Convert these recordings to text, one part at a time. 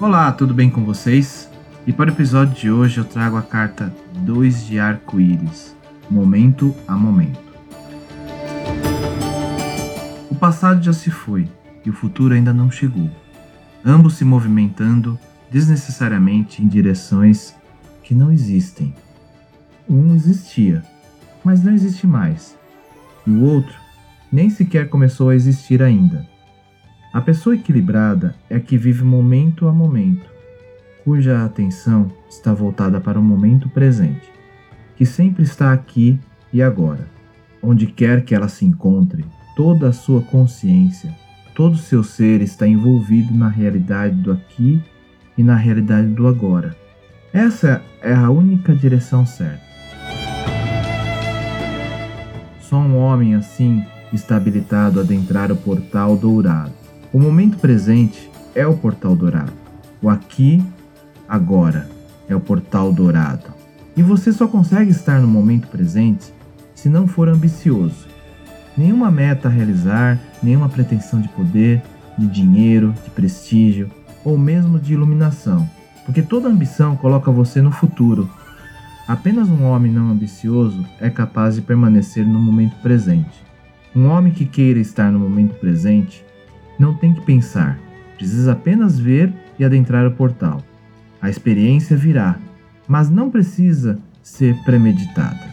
Olá, tudo bem com vocês? E para o episódio de hoje eu trago a carta 2 de arco-íris, momento a momento. O passado já se foi e o futuro ainda não chegou, ambos se movimentando desnecessariamente em direções que não existem. Um existia, mas não existe mais, e o outro nem sequer começou a existir ainda a pessoa equilibrada é a que vive momento a momento, cuja atenção está voltada para o momento presente, que sempre está aqui e agora. Onde quer que ela se encontre, toda a sua consciência, todo o seu ser está envolvido na realidade do aqui e na realidade do agora. Essa é a única direção certa. Só um homem assim está habilitado a adentrar o portal dourado o momento presente é o portal dourado. O aqui, agora, é o portal dourado. E você só consegue estar no momento presente se não for ambicioso. Nenhuma meta a realizar, nenhuma pretensão de poder, de dinheiro, de prestígio ou mesmo de iluminação, porque toda ambição coloca você no futuro. Apenas um homem não ambicioso é capaz de permanecer no momento presente. Um homem que queira estar no momento presente não tem que pensar, precisa apenas ver e adentrar o portal. A experiência virá, mas não precisa ser premeditada.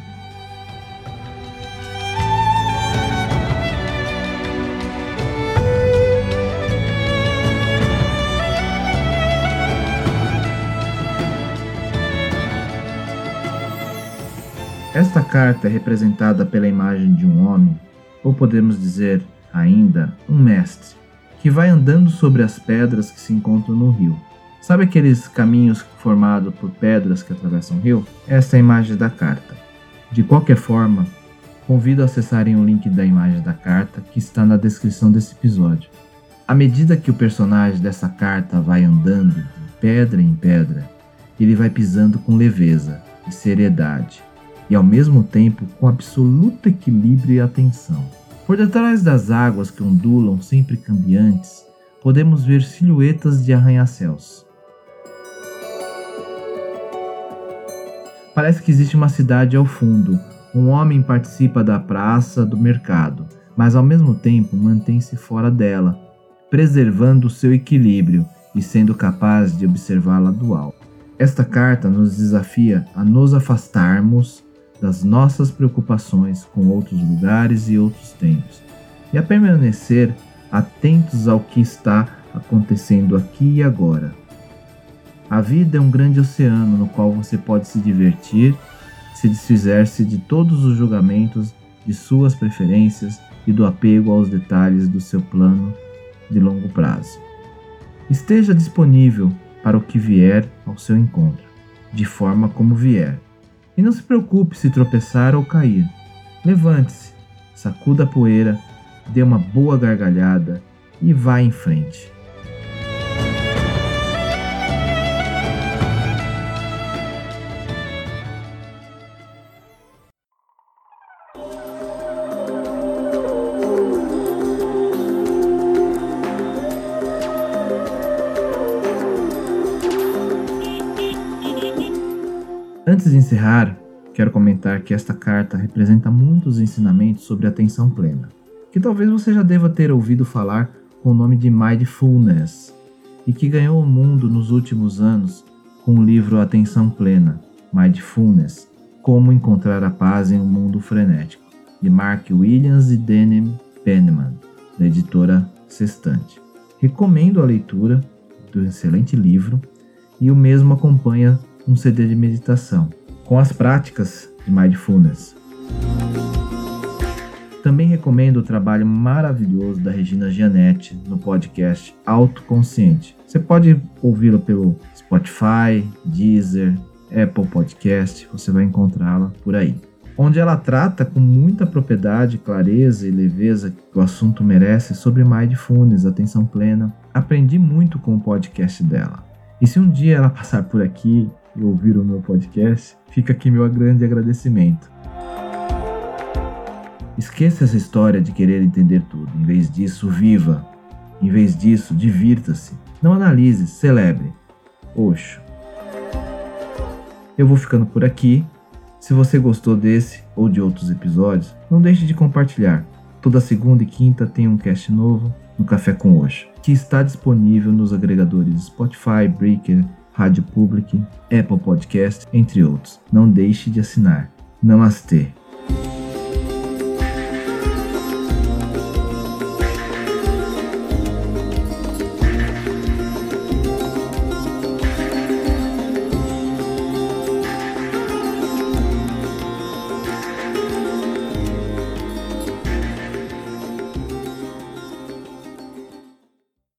Esta carta é representada pela imagem de um homem, ou podemos dizer ainda um mestre, que vai andando sobre as pedras que se encontram no rio. Sabe aqueles caminhos formados por pedras que atravessam o rio? Esta é a imagem da carta. De qualquer forma, convido a acessarem o link da imagem da carta que está na descrição desse episódio. À medida que o personagem dessa carta vai andando de pedra em pedra, ele vai pisando com leveza e seriedade, e ao mesmo tempo com absoluto equilíbrio e atenção. Por detrás das águas que ondulam sempre cambiantes, podemos ver silhuetas de arranha-céus. Parece que existe uma cidade ao fundo. Um homem participa da praça do mercado, mas ao mesmo tempo mantém-se fora dela, preservando seu equilíbrio e sendo capaz de observá-la do alto. Esta carta nos desafia a nos afastarmos das nossas preocupações com outros lugares e outros tempos, e a permanecer atentos ao que está acontecendo aqui e agora. A vida é um grande oceano no qual você pode se divertir, se desfizer-se de todos os julgamentos de suas preferências e do apego aos detalhes do seu plano de longo prazo. Esteja disponível para o que vier ao seu encontro, de forma como vier. E não se preocupe se tropeçar ou cair. Levante-se, sacuda a poeira, dê uma boa gargalhada e vá em frente. Antes de encerrar, quero comentar que esta carta representa muitos ensinamentos sobre atenção plena, que talvez você já deva ter ouvido falar com o nome de Mindfulness, e que ganhou o mundo nos últimos anos com o livro Atenção Plena, Mindfulness, Como Encontrar a Paz em um Mundo Frenético, de Mark Williams e Denim Penman, da editora Sextante. Recomendo a leitura do excelente livro e o mesmo acompanha um CD de meditação, com as práticas de Mindfulness. Também recomendo o trabalho maravilhoso da Regina Gianetti no podcast Autoconsciente. Você pode ouvi-lo pelo Spotify, Deezer, Apple Podcast, você vai encontrá-la por aí. Onde ela trata com muita propriedade, clareza e leveza que o assunto merece sobre mindfulness, atenção plena. Aprendi muito com o podcast dela. E se um dia ela passar por aqui e ouvir o meu podcast, fica aqui meu grande agradecimento. Esqueça essa história de querer entender tudo. Em vez disso, viva. Em vez disso, divirta-se. Não analise, celebre. Oxo. Eu vou ficando por aqui. Se você gostou desse ou de outros episódios, não deixe de compartilhar. Toda segunda e quinta tem um cast novo no Café com Oxo, que está disponível nos agregadores Spotify, Breaker, Rádio Public, Apple Podcast, entre outros. Não deixe de assinar. Namastê.